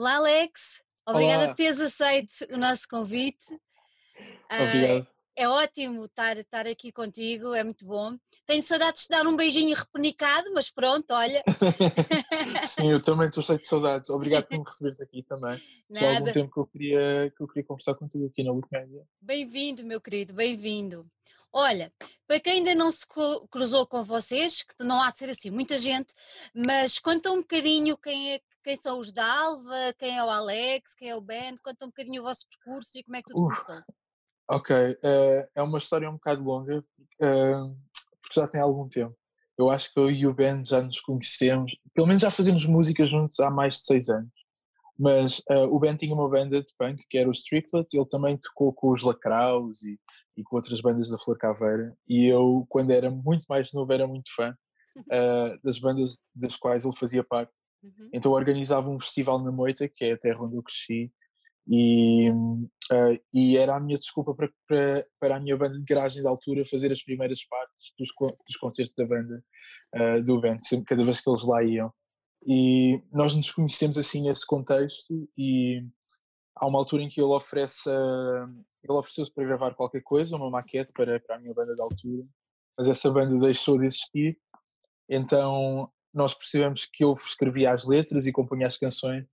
Olá, Alex. Obrigada Olá. por teres aceito o nosso convite. Obrigado. é ótimo estar, estar aqui contigo, é muito bom. Tenho saudades de dar um beijinho repenicado, mas pronto, olha, Sim, eu também estou cheio de saudades. Obrigado por me receberes aqui também. Já há algum nada. tempo que eu queria, que eu queria conversar contigo aqui na Wikimédia. Bem-vindo, meu querido, bem-vindo. Olha, para quem ainda não se cruzou com vocês, que não há de ser assim muita gente, mas conta um bocadinho quem, é, quem são os da Alva, quem é o Alex, quem é o Ben, conta um bocadinho o vosso percurso e como é que tudo Uf, começou. ok, eh, é uma história um bocado longa, eh, porque já tem algum tempo. Eu acho que eu e o Ben já nos conhecemos, pelo menos já fazemos música juntos há mais de seis anos. Mas eh, o Ben tinha uma banda de punk que era o Strictlet, ele também tocou com os Lacraus e, e com outras bandas da Flor Caveira. E eu, quando era muito mais novo, era muito fã eh, das bandas das quais ele fazia parte. Uhum. Então organizava um festival na Moita, que é a terra onde eu cresci, e, ah, e era a minha desculpa para, para, para a minha banda de garagem da altura fazer as primeiras partes dos, dos concertos da banda ah, do evento, sempre, cada vez que eles lá iam. E nós nos conhecemos assim nesse contexto e há uma altura em que ele oferece ele ofereceu-se para gravar qualquer coisa, uma maquete para, para a minha banda da altura, mas essa banda deixou de existir, então nós percebemos que eu escrevia as letras e compunha as canções,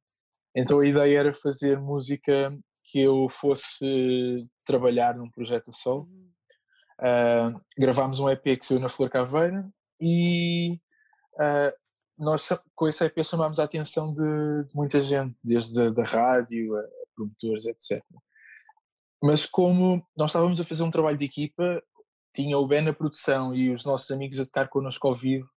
então a ideia era fazer música que eu fosse trabalhar num projeto solo. Uhum. Ah, gravámos um EP que saiu na Flor Caveira e ah, nós com esse EP chamámos a atenção de, de muita gente, desde a da rádio a, a promotores, etc. Mas como nós estávamos a fazer um trabalho de equipa, tinha o Ben na produção e os nossos amigos a tocar connosco ao vivo,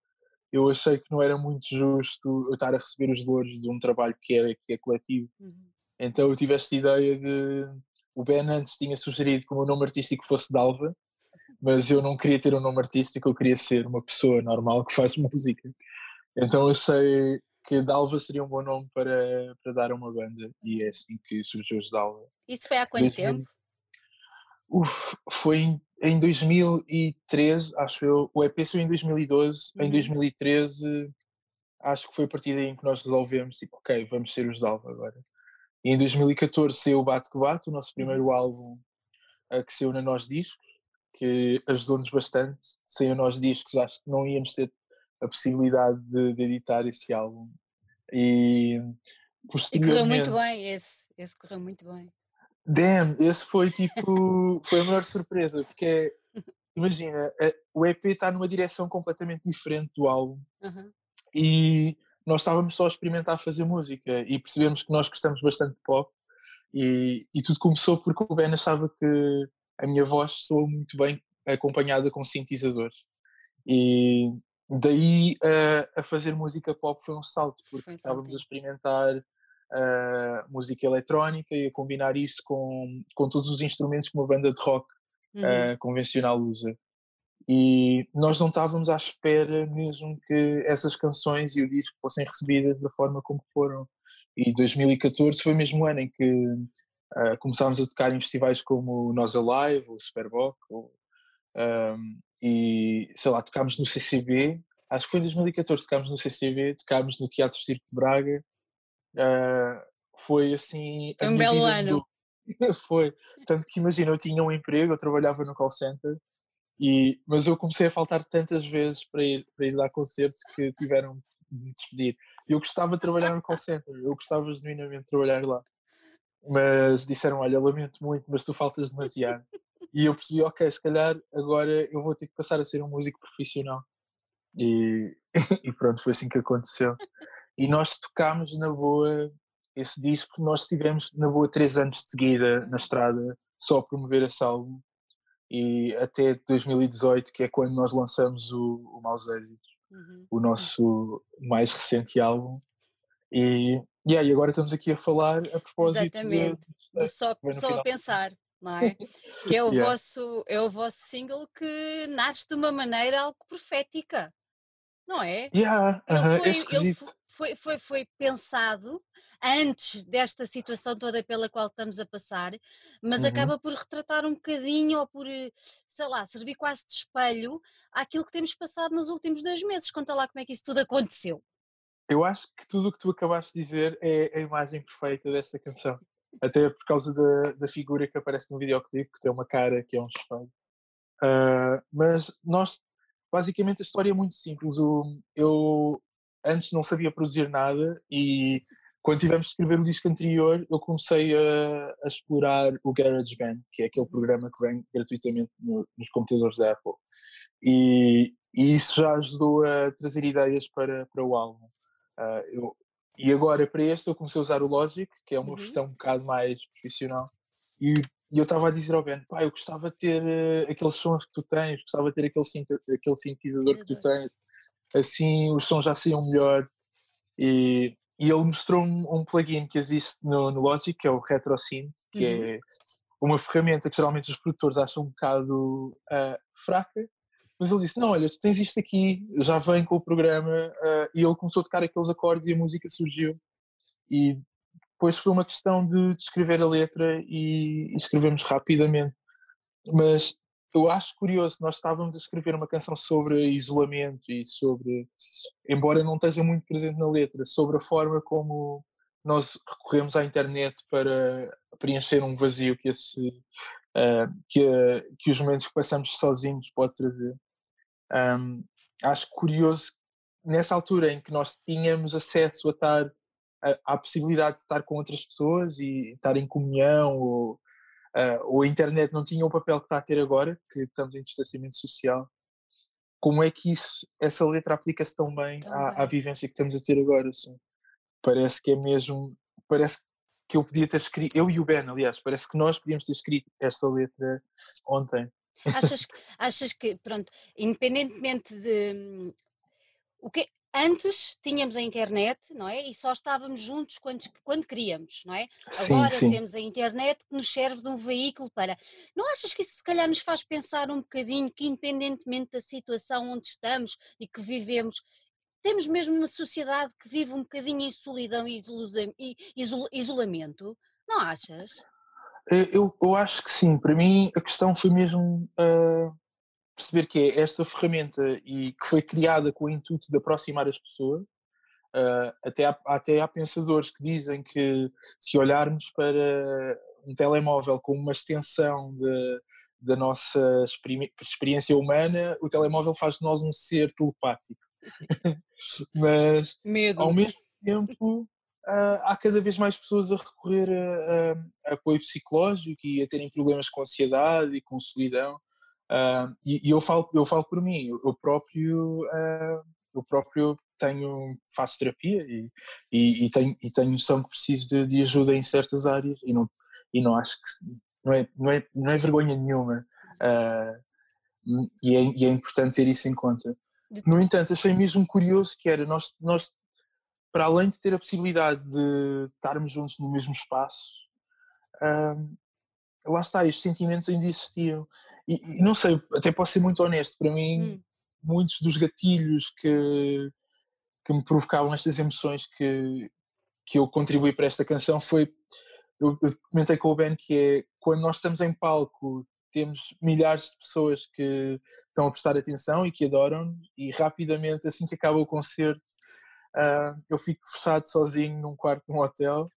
eu achei que não era muito justo eu estar a receber os louros de um trabalho que é, que é coletivo. Uhum. Então eu tive esta ideia de. O Ben antes tinha sugerido que o meu nome artístico fosse Dalva, mas eu não queria ter um nome artístico, eu queria ser uma pessoa normal que faz música. Então eu achei que Dalva seria um bom nome para, para dar a uma banda e é assim que surgiu os Dalva. Isso foi há quanto 2000 tempo? Uf, foi em, em 2013, acho eu. O EP saiu em 2012. Em Uhum. 2013, acho que foi a partir daí que nós resolvemos, tipo, ok, vamos ser os Dalva agora. E em 2014 saiu o Bate que Bate, o nosso primeiro álbum eh, que saiu na Nós Discos, que ajudou-nos bastante. Sem a Nós Discos, acho que não íamos ter a possibilidade de, de editar esse álbum. E E correu muito posteriormente. bem, esse, esse correu muito bem. Damn, esse foi tipo. foi a maior surpresa, porque é, imagina, o EP está numa direção completamente diferente do álbum Uhum. e nós estávamos só a experimentar fazer música e percebemos que nós gostamos bastante de pop e, e tudo começou porque o Ben achava que a minha voz soa muito bem acompanhada com sintetizadores e daí a, a fazer música pop foi um salto porque Foi estávamos a saltinho. experimentar ah, música eletrónica e a combinar isso com, com todos os instrumentos que uma banda de rock Uhum. ah, convencional usa. E nós não estávamos à espera mesmo que essas canções e o disco fossem recebidas da forma como foram. E 2014 foi mesmo o ano em que ah, começámos a tocar em festivais como o Nós Alive, o Superboc, ou, ahm, e sei lá, tocámos no CCB, acho que foi em 2014, tocámos no CCB, tocámos no Teatro Circo de Braga. Ah, foi assim. um belo ano. mudou. Foi. Tanto que imagina, eu tinha um emprego, eu trabalhava no call center, e, mas eu comecei a faltar tantas vezes para ir, para ir dar concertos que tiveram de me despedir. Eu gostava de trabalhar no call center, eu gostava genuinamente de trabalhar lá. Mas disseram: Olha, lamento muito, mas tu faltas demasiado. E eu percebi: Ok, se calhar agora eu vou ter que passar a ser um músico profissional. E, e pronto, foi assim que aconteceu. E nós tocámos na boa esse disco, nós tivemos na boa três anos de seguida na estrada só a promover esse álbum e até 2018 que é quando nós lançamos o, o Maus Êxitos, Uhum. o nosso mais recente álbum e, yeah, e agora estamos aqui a falar a propósito de, Exatamente. Do só, Vai no só a pensar, não é? Que é o, Yeah. vosso, é o vosso single que nasce de uma maneira algo profética, não é? yeah, Ele, aham, foi, é ele foi, foi, foi pensado antes desta situação toda pela qual estamos a passar, mas Uhum. acaba por retratar um bocadinho ou por, eh, sei lá, servir quase de espelho àquilo que temos passado nos últimos dois meses. Conta lá como é que isso tudo aconteceu. Eu acho que tudo o que tu acabaste de dizer é a imagem perfeita desta canção. Até por causa da, da figura que aparece no videoclipe, que tem uma cara que é um espelho. Uh, mas nós, basicamente, a história é muito simples. eu antes não sabia produzir nada e quando tivemos de escrever o disco anterior, eu comecei a, a explorar o GarageBand, que é aquele programa que vem gratuitamente no, nos computadores da Apple. E, e, isso já ajudou a trazer ideias para, para o álbum. Uh, eu, e agora, para este, eu comecei a usar o Logic, que é uma uhum. versão um bocado mais profissional. E, e eu estava a dizer ao Ben, pá, eu gostava de ter uh, aqueles sons que tu tens, gostava de ter aquele, aquele sintetizador que tu tens. Assim os sons já saíam melhor. E, e ele mostrou-me um, plugin que existe no, no Logic, que é o RetroSynth, que uhum. é uma ferramenta que geralmente os produtores acham um bocado uh, fraca, mas ele disse: Não, olha, tu tens isto aqui, já vem com o programa, uh, e ele começou a tocar aqueles acordes e a música surgiu. E depois foi uma questão de, de escrever a letra e, e escrevemos rapidamente. Mas eu acho curioso, nós estávamos a escrever uma canção sobre isolamento e sobre, embora não esteja muito presente na letra, sobre a forma como nós recorremos à internet para preencher um vazio que, esse, uh, que, que os momentos que passamos sozinhos pode trazer. Um, acho curioso, nessa altura em que nós tínhamos acesso a estar à possibilidade de estar com outras pessoas e estar em comunhão ou uh, ou a internet não tinha o papel que está a ter agora, que estamos em distanciamento social, como é que isso, essa letra aplica-se tão bem à, à, vivência que estamos a ter agora? Assim? Parece que é mesmo, parece que eu podia ter escrito, eu e o Ben, aliás, parece que nós podíamos ter escrito esta letra ontem. Achas, achas que, pronto, independentemente de hum, o que Antes tínhamos a internet, não é? E só estávamos juntos quando, quando queríamos, não é? Sim, Agora sim. temos a internet que nos serve de um veículo para. Não achas que isso se calhar nos faz pensar um bocadinho que, independentemente da situação onde estamos e que vivemos, temos mesmo uma sociedade que vive um bocadinho em solidão e isolamento? Não achas? Eu, eu acho que sim. Para mim, a questão foi mesmo. Uh perceber que é esta ferramenta e que foi criada com o intuito de aproximar as pessoas. Uh, até, há, até há pensadores que dizem que se olharmos para um telemóvel como uma extensão de, da nossa experiência humana, o telemóvel faz de nós um ser telepático. Mas, Medo. ao mesmo tempo, uh, há cada vez mais pessoas a recorrer a, a, a, apoio psicológico e a terem problemas com ansiedade e com solidão. Uh, e, e, eu falo eu falo por mim eu próprio uh, eu próprio tenho faço terapia e, e, e, tenho e tenho noção que preciso de, de, ajuda em certas áreas e não e não acho que não é não é não é vergonha nenhuma uh, e, é, e é importante ter isso em conta. No entanto achei mesmo curioso que era nós nós para além de ter a possibilidade de estarmos juntos no mesmo espaço lá está, os sentimentos ainda existiam e, e, não sei, até posso ser muito honesto, para mim, hum. muitos dos gatilhos que, que me provocavam estas emoções que, que eu contribuí para esta canção foi. Eu, eu comentei com o Ben que é quando nós estamos em palco, temos milhares de pessoas que estão a prestar atenção e que adoram, e rapidamente, assim que acaba o concerto, uh, eu fico fechado sozinho num quarto de um hotel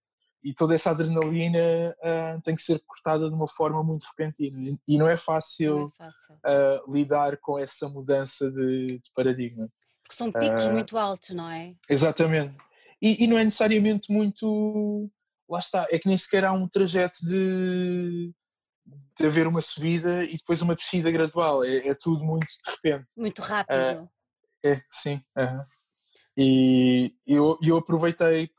e toda essa adrenalina uh, tem que ser cortada de uma forma muito repentina e não é fácil, não é fácil. Uh, lidar com essa mudança de, de paradigma. Porque são picos uh, muito altos, não é? Exatamente. E, e, não é necessariamente muito. Lá está, é que nem sequer há um trajeto de, de haver uma subida e depois uma descida gradual, é, é tudo muito de repente. Muito rápido. é, sim. -huh. E eu, eu aproveitei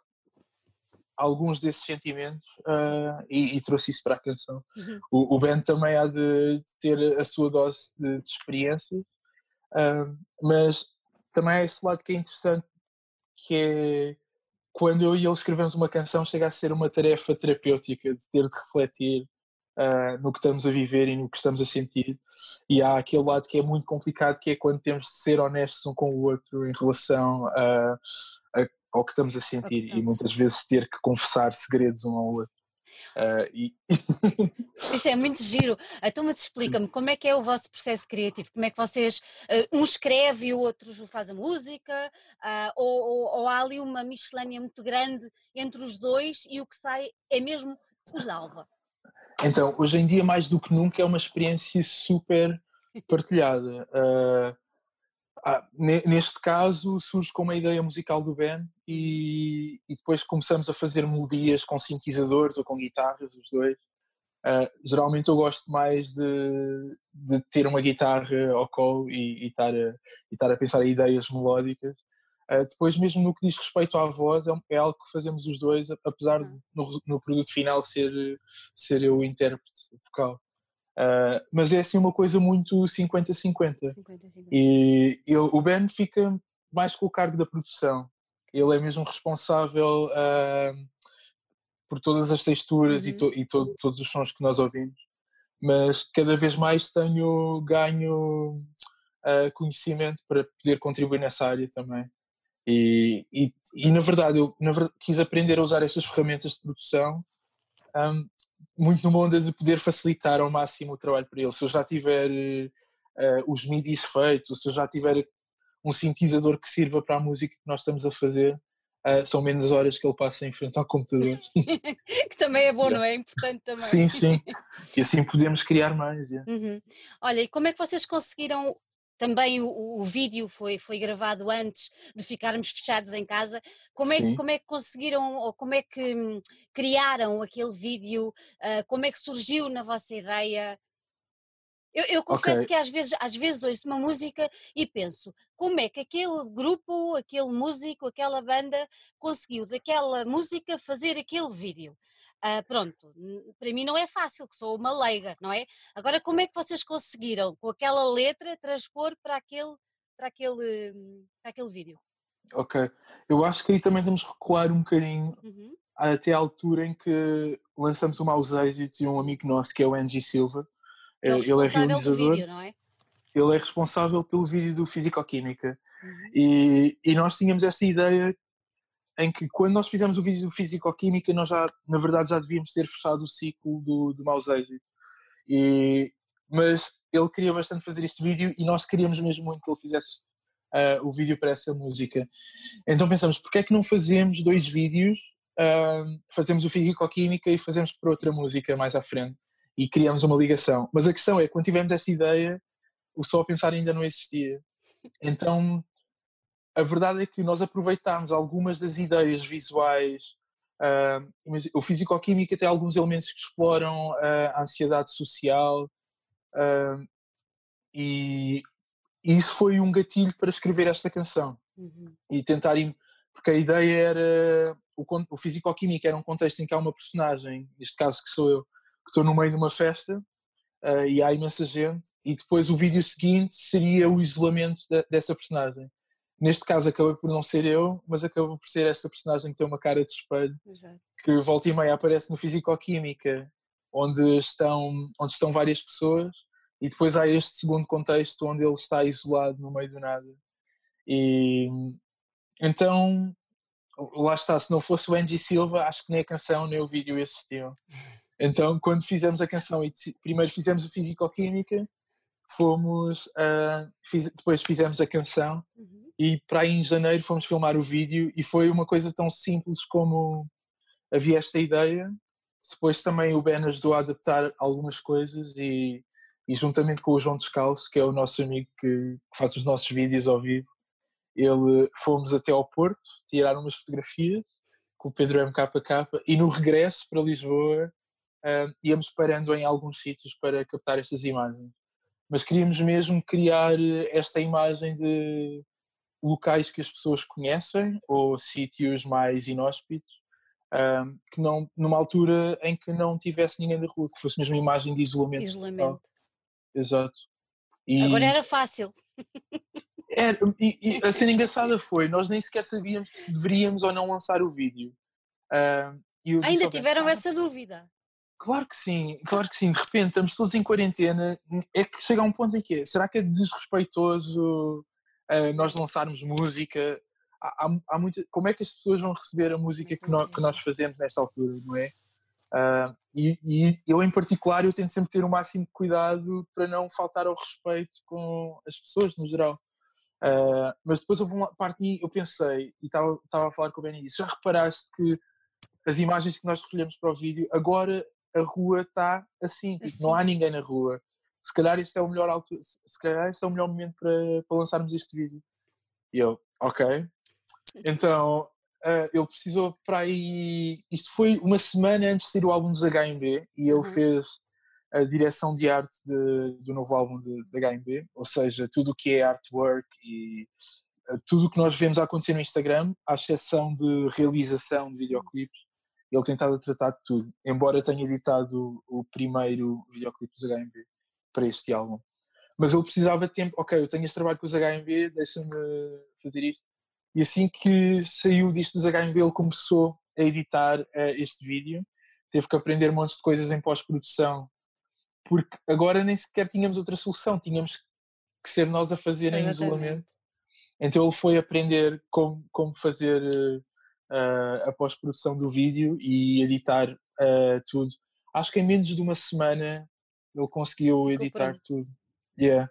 alguns desses sentimentos uh, e, e, trouxe isso para a canção. Uhum. O, o Ben também há de, de, ter a sua dose de, de experiências, uh, mas também há esse lado que é interessante, que é quando eu e ele escrevemos uma canção, chega a ser uma tarefa terapêutica de ter de refletir uh, no que estamos a viver e no que estamos a sentir. E há aquele lado que é muito complicado, que é quando temos de ser honestos um com o outro em relação a, a ao que estamos a sentir okay. e muitas vezes ter que confessar segredos um ao outro. Uh, e... Isso é muito giro. Então, mas explica-me como é que é o vosso processo criativo? Como é que vocês, uh, um escreve e o outro faz a música? Uh, ou, ou, ou, há ali uma miscelânea muito grande entre os dois e o que sai é mesmo os da Alva? Então, hoje em dia, mais do que nunca, é uma experiência super partilhada. Ah, neste caso, surge com uma ideia musical do Ben e, e, depois começamos a fazer melodias com sintetizadores ou com guitarras, os dois. Uh, geralmente eu gosto mais de, de, ter uma guitarra ao colo e, estar a, a pensar em ideias melódicas. Uh, depois, mesmo no que diz respeito à voz, é, é algo que fazemos os dois, apesar de no, no, produto final ser, ser eu o intérprete vocal. Uh, mas é assim uma coisa muito 50-50. E ele, o Ben fica mais com o cargo da produção. Ele é mesmo responsável uh, por todas as texturas uhum. e, to, e to, todos os sons que nós ouvimos. Mas cada vez mais tenho ganho uh, conhecimento para poder contribuir nessa área também. E, e, e na verdade, eu na verdade, quis aprender a usar estas ferramentas de produção um, muito numa onda de poder facilitar ao máximo o trabalho para ele. Se eu já tiver uh, os midis feitos, se eu já tiver um sintetizador que sirva para a música que nós estamos a fazer, uh, são menos horas que ele passa em frente ao computador. que também é bom, yeah. não é? Importante também. Sim, sim. E assim podemos criar mais. Yeah. Uhum. Olha, e como é que vocês conseguiram também o, o, vídeo foi, foi gravado antes de ficarmos fechados em casa. Como é, que, como é que conseguiram, ou como é que hum, criaram aquele vídeo? Uh, como é que surgiu na vossa ideia? Eu, eu confesso okay. que às vezes, às vezes ouço uma música e penso como é que aquele grupo, aquele músico, aquela banda conseguiu daquela música fazer aquele vídeo. Uh, pronto, para mim não é fácil, que sou uma leiga, não é? Agora, como é que vocês conseguiram, com aquela letra, transpor para aquele, para aquele, para aquele vídeo? Ok, eu acho que aí também temos que recuar um bocadinho uhum. até à altura em que lançamos o Mouse Agent e um amigo nosso que é o Angie Silva. Eh, ele, é realizador. Vídeo, não é? Ele é responsável pelo vídeo do Físico-Química. Uhum. E, e nós tínhamos essa ideia em que quando nós fizemos o vídeo do Físico-Química, nós já, na verdade, já devíamos ter fechado o ciclo do, do Maus E, mas ele queria bastante fazer este vídeo e nós queríamos mesmo muito que ele fizesse uh, o vídeo para essa música. Então pensamos, porque é que não fazemos dois vídeos, uh, fazemos o Físico-Química e fazemos para outra música mais à frente e criamos uma ligação. Mas a questão é, quando tivemos essa ideia, o só a pensar ainda não existia. Então a verdade é que nós aproveitámos algumas das ideias visuais. Uh, o físico-química tem alguns elementos que exploram uh, a ansiedade social uh, e, e, isso foi um gatilho para escrever esta canção uhum. e tentar porque a ideia era o, o físico-química era um contexto em que há uma personagem, neste caso que sou eu, que estou no meio de uma festa uh, e há imensa gente e depois o vídeo seguinte seria o isolamento de, dessa personagem Neste caso acaba por não ser eu, mas acaba por ser esta personagem que tem uma cara de espelho, Exato. que volta e meia aparece no Físico-Química, onde estão, onde estão várias pessoas, e depois há este segundo contexto onde ele está isolado no meio do nada. E então, lá está, se não fosse o Angie Silva, acho que nem a canção nem o vídeo existiam. Então, quando fizemos a canção e primeiro fizemos a Físico-Química, fomos, uh, fiz, depois fizemos a canção uhum e para aí em janeiro fomos filmar o vídeo e foi uma coisa tão simples como havia esta ideia. Depois também o Ben ajudou a adaptar algumas coisas e, e juntamente com o João Descalço, que é o nosso amigo que, que faz os nossos vídeos ao vivo, ele fomos até ao Porto tirar umas fotografias com o Pedro MKK e no regresso para Lisboa uh, íamos parando em alguns sítios para captar estas imagens. Mas queríamos mesmo criar esta imagem de locais que as pessoas conhecem ou sítios mais inóspitos, um, que não, numa altura em que não tivesse ninguém da rua, que fosse mesmo uma imagem de isolamento. Isolamento. Exato. E Agora era fácil. Era, e, e, a cena engraçada foi, nós nem sequer sabíamos se deveríamos ou não lançar o vídeo. Um, Ainda tiveram essa dúvida? Claro que sim, claro que sim. De repente estamos todos em quarentena, é que chega a um ponto em que é, será que é desrespeitoso uh, nós lançarmos música. Há, há, há muito, como é que as pessoas vão receber a música que nós, que nós fazemos nesta altura, não é? Uh, e, e, eu, em particular, eu tento sempre ter o máximo de cuidado para não faltar ao respeito com as pessoas no geral. Uh, mas depois houve uma parte de mim, eu pensei, e estava a falar com o Benny já reparaste que as imagens que nós escolhemos para o vídeo, agora a rua está assim, tipo, não há ninguém na rua. Se calhar este é o melhor se calhar este é o melhor momento para, para lançarmos este vídeo. E eu, ok. Então uh, ele precisou para aí. Isto foi uma semana antes de sair o álbum dos HMB e ele uhum. fez a direção de arte de, do novo álbum de HMB, ou seja, tudo o que é artwork e uh, tudo o que nós vemos a acontecer no Instagram, à exceção de realização de videoclipes, ele tem estado a tratar de tudo, embora tenha editado o, primeiro videoclipe dos HMB para este álbum. Mas ele precisava de tempo, ok, eu tenho este trabalho com os HMB, deixa-me fazer isto. E assim que saiu disto dos HMB, ele começou a editar uh, este vídeo. Teve que aprender um monte de coisas em pós-produção, porque agora nem sequer tínhamos outra solução, tínhamos que ser nós a fazer em isolamento. Então ele foi aprender como, como fazer uh, a pós-produção do vídeo e editar uh, tudo. Acho que em menos de uma semana ele conseguiu editar tudo. Yeah.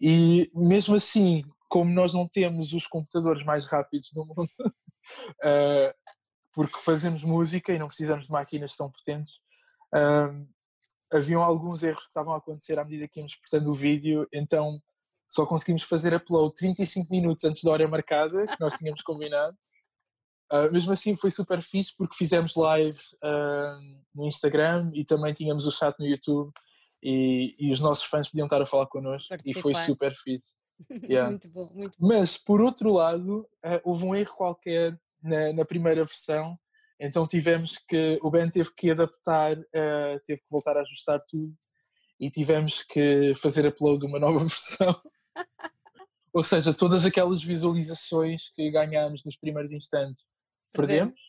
E mesmo assim, como nós não temos os computadores mais rápidos do mundo, uh, porque fazemos música e não precisamos de máquinas tão potentes, uh, haviam alguns erros que estavam a acontecer à medida que íamos exportando o vídeo, então só conseguimos fazer upload 35 minutos antes da hora marcada, que nós tínhamos combinado. Uh, mesmo assim foi super fixe porque fizemos live uh, no Instagram e também tínhamos o chat no YouTube e, e os nossos fãs podiam estar a falar connosco Participar. e foi super fixe. Yeah. muito bom, muito bom. Mas, por outro lado, uh, houve um erro qualquer na, na, primeira versão, então tivemos que, o Ben teve que adaptar, teve que voltar a ajustar tudo e tivemos que fazer upload de uma nova versão. Ou seja, todas aquelas visualizações que ganhámos nos primeiros instantes perdemos,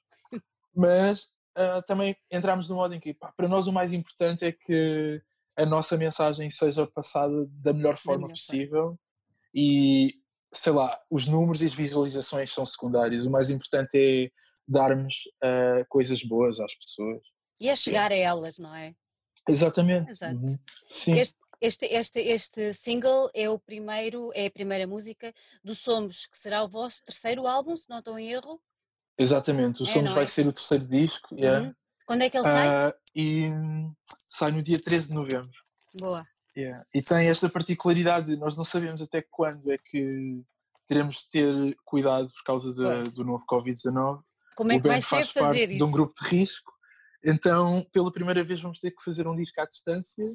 mas uh, também entramos no modo em que pá, para nós o mais importante é que a nossa mensagem seja passada da melhor forma possível forma e sei lá, os números e as visualizações são secundários. O mais importante é darmos uh, coisas boas às pessoas. E é chegar Sim. a elas, não é? Exatamente. Exato. Uhum. Sim. Este, este, este, este single é o primeiro, é a primeira música do Somos, que será o vosso terceiro álbum, se não estou em erro. Exatamente, o é, Somos vai é? ser o terceiro disco. Uhum. Yeah. Quando é que ele sai? Uh, e sai no dia 13 de novembro. Boa. Yeah. E tem esta particularidade, nós não sabemos até quando é que teremos de ter cuidado por causa de, do novo Covid-19. Como é que vai ser fazer isso? de um grupo de risco, então pela primeira vez vamos ter que fazer um disco à distância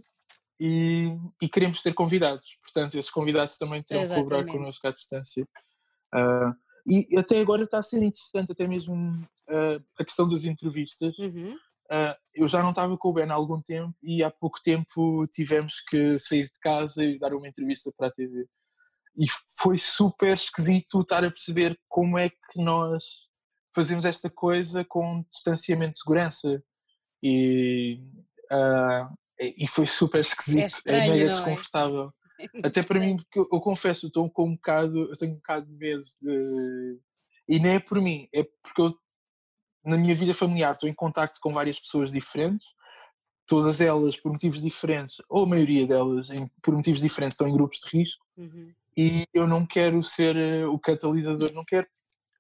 e, e queremos ter convidados. Portanto, esses convidados também terão que colaborar connosco à distância. Uh, e até agora está a ser interessante, até mesmo uh, a questão das entrevistas. Uhum. Uh, eu já não estava com o Ben há algum tempo e há pouco tempo tivemos que sair de casa e dar uma entrevista para a TV. E foi super esquisito estar a perceber como é que nós fazemos esta coisa com distanciamento de segurança. E, uh, e foi super esquisito, é, estranho, é mega é? desconfortável. Até para mim, porque eu, eu confesso, eu estou com um bocado, eu tenho um bocado de medo de. E não é por mim, é porque eu na minha vida familiar estou em contacto com várias pessoas diferentes, todas elas por motivos diferentes, ou a maioria delas em, por motivos diferentes estão em grupos de risco, uhum. e eu não quero ser eh, o catalisador, não quero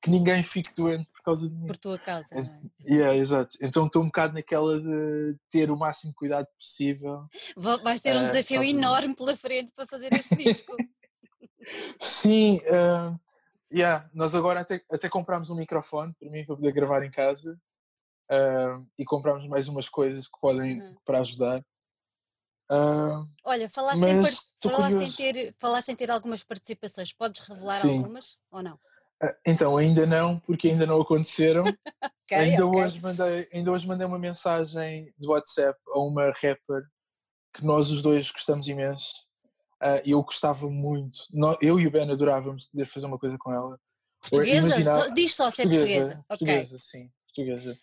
que ninguém fique doente por causa de mim. Por tua causa, não é? Yeah, exato. Então estou um bocado naquela de ter o máximo cuidado possível. Vais ter um uh, desafio enorme pela frente para fazer este disco. Sim, uh, Yeah, nós agora até, até comprámos um microfone para mim para poder gravar em casa uh, e comprámos mais umas coisas que podem uhum. para ajudar. Uh, Olha, falaste, em, falaste em, ter, falaste em ter algumas participações, podes revelar Sim. algumas ou não? Uh, então, ainda não, porque ainda não aconteceram. okay, ainda, okay. Hoje mandei, ainda hoje mandei uma mensagem de WhatsApp a uma rapper que nós os dois gostamos imenso Uh, eu gostava muito, eu e o Ben adorávamos poder fazer uma coisa com ela. Portuguesa? Imaginar, diz só se é portuguesa. Portuguesa, okay. sim, portuguesa.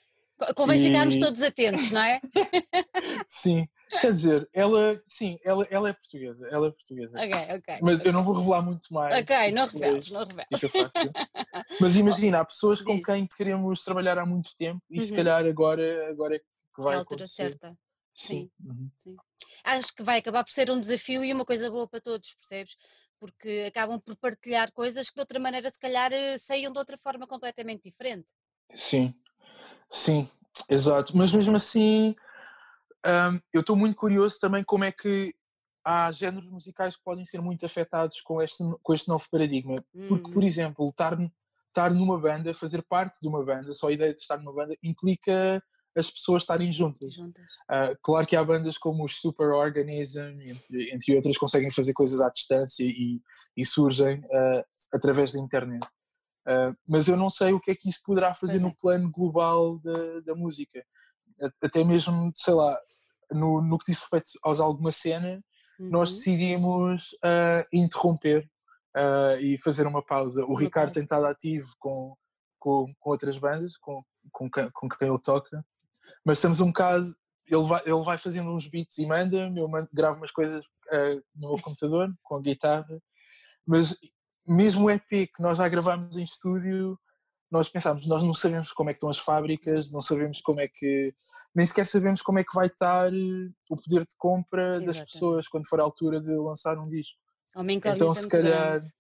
Convém e... ficarmos todos atentos, não é? sim, quer dizer, ela, sim, ela, ela é portuguesa, ela é portuguesa. Ok, ok. Mas okay. eu não vou revelar muito mais. Ok, não reveles, não reveles. Mas imagina, há pessoas com quem queremos trabalhar há muito tempo e uhum. se calhar agora, agora é que vai é a altura acontecer. certa. Sim. Sim, uhum. sim. Acho que vai acabar por ser um desafio e uma coisa boa para todos, percebes? Porque acabam por partilhar coisas que de outra maneira se calhar eh, saiam de outra forma completamente diferente. Sim, sim, exato. Mas mesmo assim, hum, eu estou muito curioso também como é que há géneros musicais que podem ser muito afetados com este, com este novo paradigma. Porque, por Uhum, exemplo, estar, estar numa banda, fazer parte de uma banda, só a ideia de estar numa banda, implica as pessoas estarem juntas. juntas. Ah, claro que há bandas como os Super Organism, entre, entre outras, conseguem fazer coisas à distância e, e surgem ah, através da internet. Ah, mas eu não sei o que é que isso poderá fazer é. no plano global da, da música. Até mesmo, sei lá, no, no que diz respeito aos alguma cena, nós Uhum, decidimos ah, interromper ah, e fazer uma pausa. O uma Ricardo pausa. tem estado ativo com, com, com outras bandas, com, com, quem, com quem ele toca, mas estamos um bocado. Ele vai, ele vai fazendo uns beats e manda-me, eu mando, gravo umas coisas no meu computador, com a guitarra, mas mesmo o EP que nós já gravámos em estúdio, nós pensámos, nós não sabemos como é que estão as fábricas, não sabemos como é que. nem sequer sabemos como é que vai estar eh, o poder de compra das Exatamente. pessoas quando for a altura de lançar um disco. Então, se calhar, grande.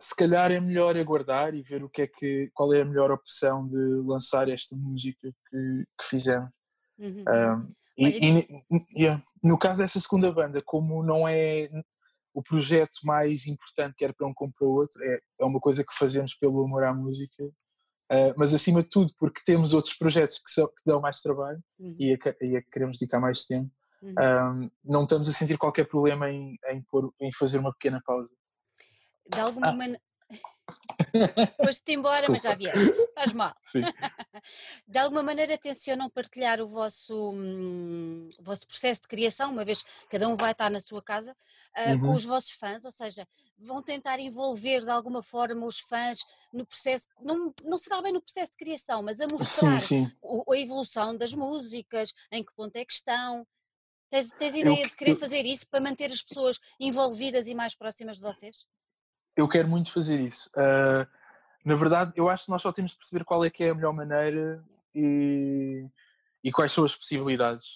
se calhar é melhor aguardar e ver o que é que, qual é a melhor opção de lançar esta música que, que fizemos. Uhum. Um, e, Olha, e ne- yeah, no caso dessa segunda banda, como não é o projeto mais importante, quer para um como para o outro, é, é uma coisa que fazemos pelo amor à música, uh, mas acima de tudo porque temos outros projetos que, são, que dão mais trabalho Uhum, e a, que- e a que queremos dedicar mais tempo, uhum. um, não estamos a sentir qualquer problema em, em, pôr, em fazer uma pequena pausa. De alguma Ah. maneira. Foste-te embora, mas já Desculpa. vieste. Faz mal. Sim. De alguma maneira tencionam partilhar o vosso, hum, o vosso processo de criação, uma vez que cada um vai estar na sua casa, com Uhum. os vossos fãs, ou seja, vão tentar envolver de alguma forma os fãs no processo, não, não será bem no processo de criação, mas a Sim, mostrar sim. o- a evolução das músicas, em que ponto é que estão. Tens, tens Eu, ideia de querer eu, fazer isso para manter as pessoas envolvidas e mais próximas de vocês? Eu quero muito fazer isso. Uh, na verdade, eu acho que nós só temos de perceber qual é que é a melhor maneira e, e quais são as possibilidades.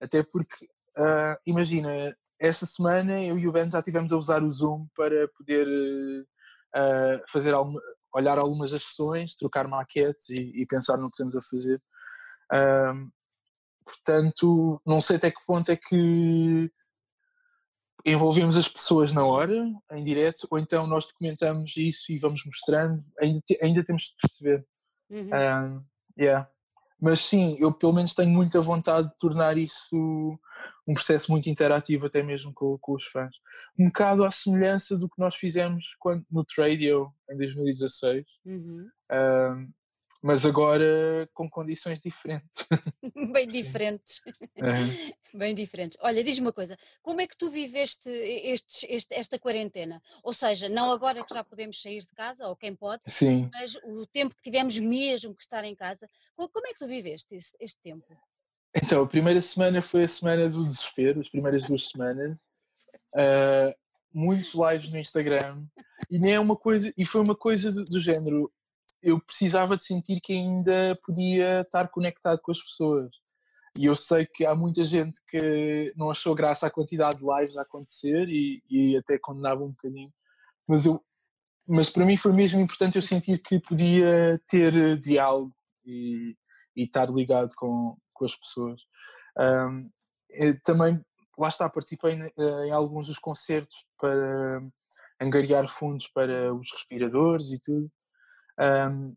Até porque, uh, imagina, essa semana eu e o Ben já estivemos a usar o Zoom para poder uh, fazer olhar algumas das sessões, trocar maquetes e, e pensar no que estamos a fazer. Portanto, não sei até que ponto é que envolvemos as pessoas na hora, em direto, ou então nós documentamos isso e vamos mostrando. Ainda, te- ainda temos de perceber. Uhum. Um, yeah. Mas sim, eu pelo menos tenho muita vontade de tornar isso um processo muito interativo, até mesmo com, com os fãs. Um bocado à semelhança do que nós fizemos quando, no Tradio em 2016, Uhum. um, mas agora com condições diferentes. Bem diferentes. Uhum. Bem diferentes. Olha, diz-me uma coisa, como é que tu viveste estes- este- esta quarentena? Ou seja, não agora que já podemos sair de casa, ou quem pode, Sim. mas o tempo que tivemos mesmo que estar em casa, co- como é que tu viveste este, este tempo? Então, a primeira semana foi a semana do desespero, as primeiras duas semanas. Uh, muitos lives no Instagram e nem é uma coisa e foi uma coisa do, do género eu precisava de sentir que ainda podia estar conectado com as pessoas e eu sei que há muita gente que não achou graça à quantidade de lives a acontecer e, e até condenava um bocadinho mas eu mas para mim foi mesmo importante eu sentir que podia ter eh, diálogo e, e estar ligado com, com as pessoas um, também lá está, participei em alguns dos concertos para angariar fundos para os respiradores e tudo. Um,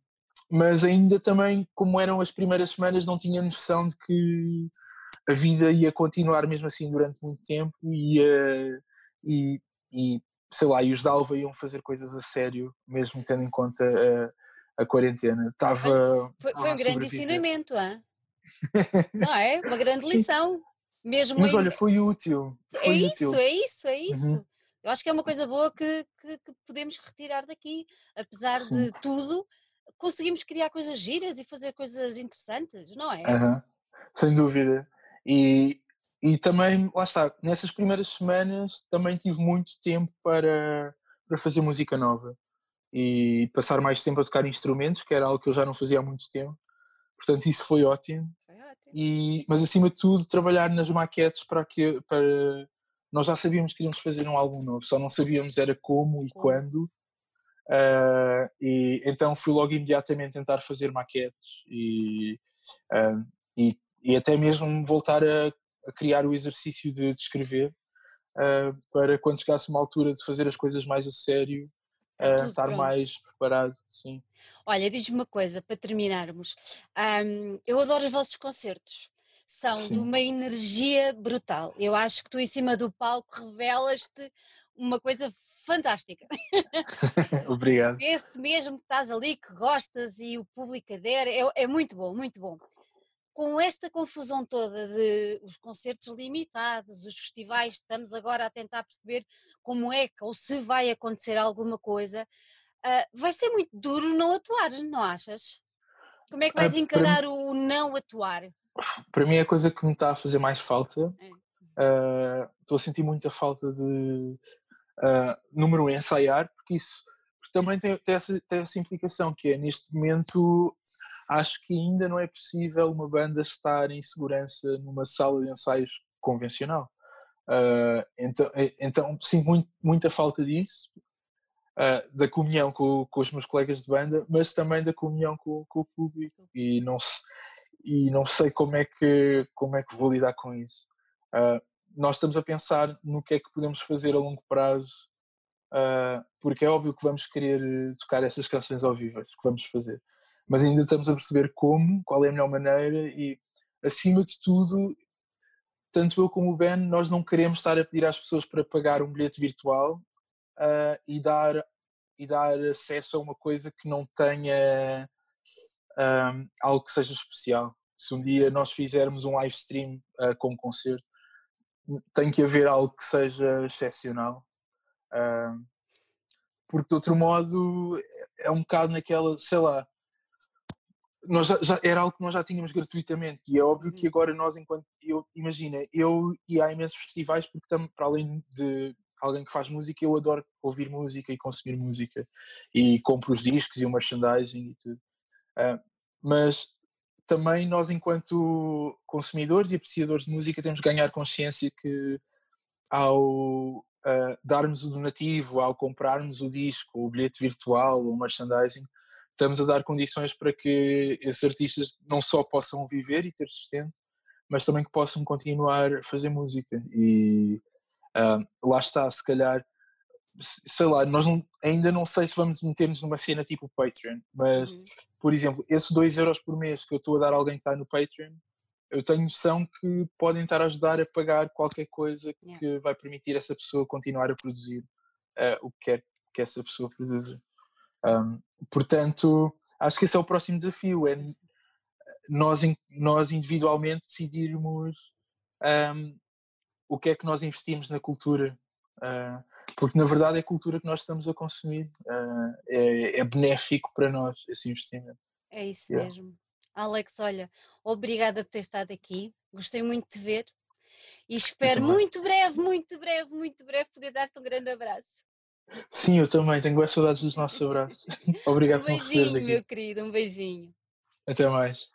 mas ainda também, como eram as primeiras semanas, não tinha noção de que a vida ia continuar mesmo assim durante muito tempo e, uh, e, e sei lá, e os Dalva iam fazer coisas a sério, mesmo tendo em conta a, a quarentena. Estava, foi, foi um grande ensinamento, hein? não é? Uma grande lição. Mesmo Mas olha, foi útil. Foi é útil. isso, é isso, é isso. Uhum. Eu acho que é uma coisa boa que, que, que podemos retirar daqui. Apesar Sim. de tudo, conseguimos criar coisas giras e fazer coisas interessantes, não é? Uhum. Sem dúvida. E, e também, lá está, nessas primeiras semanas também tive muito tempo para, para fazer música nova e passar mais tempo a tocar instrumentos, que era algo que eu já não fazia há muito tempo. Portanto, isso foi ótimo. Foi ótimo. E, mas acima de tudo trabalhar nas maquetes para que para nós já sabíamos que queríamos fazer um álbum novo, só não sabíamos era como e quando. Uh, e então fui logo imediatamente tentar fazer maquetes e, uh, e, e, até mesmo voltar a, a, criar o exercício de, de escrever uh, para quando chegasse uma altura de fazer as coisas mais a sério estar pronto. mais preparado, sim. Olha, diz-me uma coisa para terminarmos. Um, eu adoro os vossos concertos. São sim. de uma energia brutal. Eu acho que tu, em cima do palco, revelas-te uma coisa fantástica. Obrigado. Esse mesmo que estás ali, que gostas e o público adere, é, é muito bom, muito bom com esta confusão toda de os concertos limitados, os festivais, estamos agora a tentar perceber como é que ou se vai acontecer alguma coisa, uh, vai ser muito duro não atuar, não achas? Como é que vais uh, encarar o não atuar? Para mim, a coisa que me está a fazer mais falta, é. uh, estou a sentir muita falta de, número um, ensaiar, porque isso porque também tem, tem, essa, tem essa implicação, que é neste momento acho que ainda não é possível uma banda estar em segurança numa sala de ensaios convencional. Uh, então, então sinto muito, muita falta disso, uh, da comunhão com, com, os meus colegas de banda, mas também da comunhão com, com o público e não, e não sei como é que, como é que vou lidar com isso. Uh, nós estamos a pensar no que é que podemos fazer a longo prazo, porque é óbvio que vamos querer tocar essas canções ao vivo, que vamos fazer mas ainda estamos a perceber como, qual é a melhor maneira e, acima de tudo, tanto eu como o Ben, nós não queremos estar a pedir às pessoas para pagar um bilhete virtual uh, e, dar, e dar acesso a uma coisa que não tenha um, algo que seja especial. Se um dia nós fizermos um live stream uh, com um concerto, tem que haver algo que seja excepcional. Uh, porque de outro modo é um bocado naquela, sei lá, nós já, já, era algo que nós já tínhamos gratuitamente e é óbvio que uhum. agora nós enquanto eu imagina eu e há imensos festivais porque estamos para além de alguém que faz música eu adoro ouvir música e consumir música e compro os discos e o merchandising e tudo uh, mas também nós enquanto consumidores e apreciadores de música temos que ganhar consciência que ao uh, darmos o donativo ao comprarmos o disco o bilhete virtual o merchandising estamos a dar condições para que esses artistas não só possam viver e ter sustento, mas também que possam continuar a fazer música. E uh, lá está, se calhar, sei lá, nós não, ainda não sei se vamos meter-nos numa cena tipo Patreon, mas, uhum. por exemplo, esses 2 euros por mês que eu estou a dar a alguém que está no Patreon, eu tenho noção que podem estar a ajudar a pagar qualquer coisa que yeah. vai permitir essa pessoa continuar a produzir uh, o que quer que essa pessoa produza. Um, portanto, acho que esse é o próximo desafio, é nós, nós individualmente decidirmos um, o que é que nós investimos na cultura, uh, porque na verdade é a cultura que nós estamos a consumir, uh, é, é, benéfico para nós esse investimento. É isso yeah. mesmo. Alex, olha, obrigada por ter estado aqui, gostei muito de ver e espero muito breve, muito breve, muito breve poder dar-te um grande abraço. Sim, eu também tenho boas saudades dos nossos abraços. Obrigado um por me receberes aqui. meu querido, um beijinho. Até mais.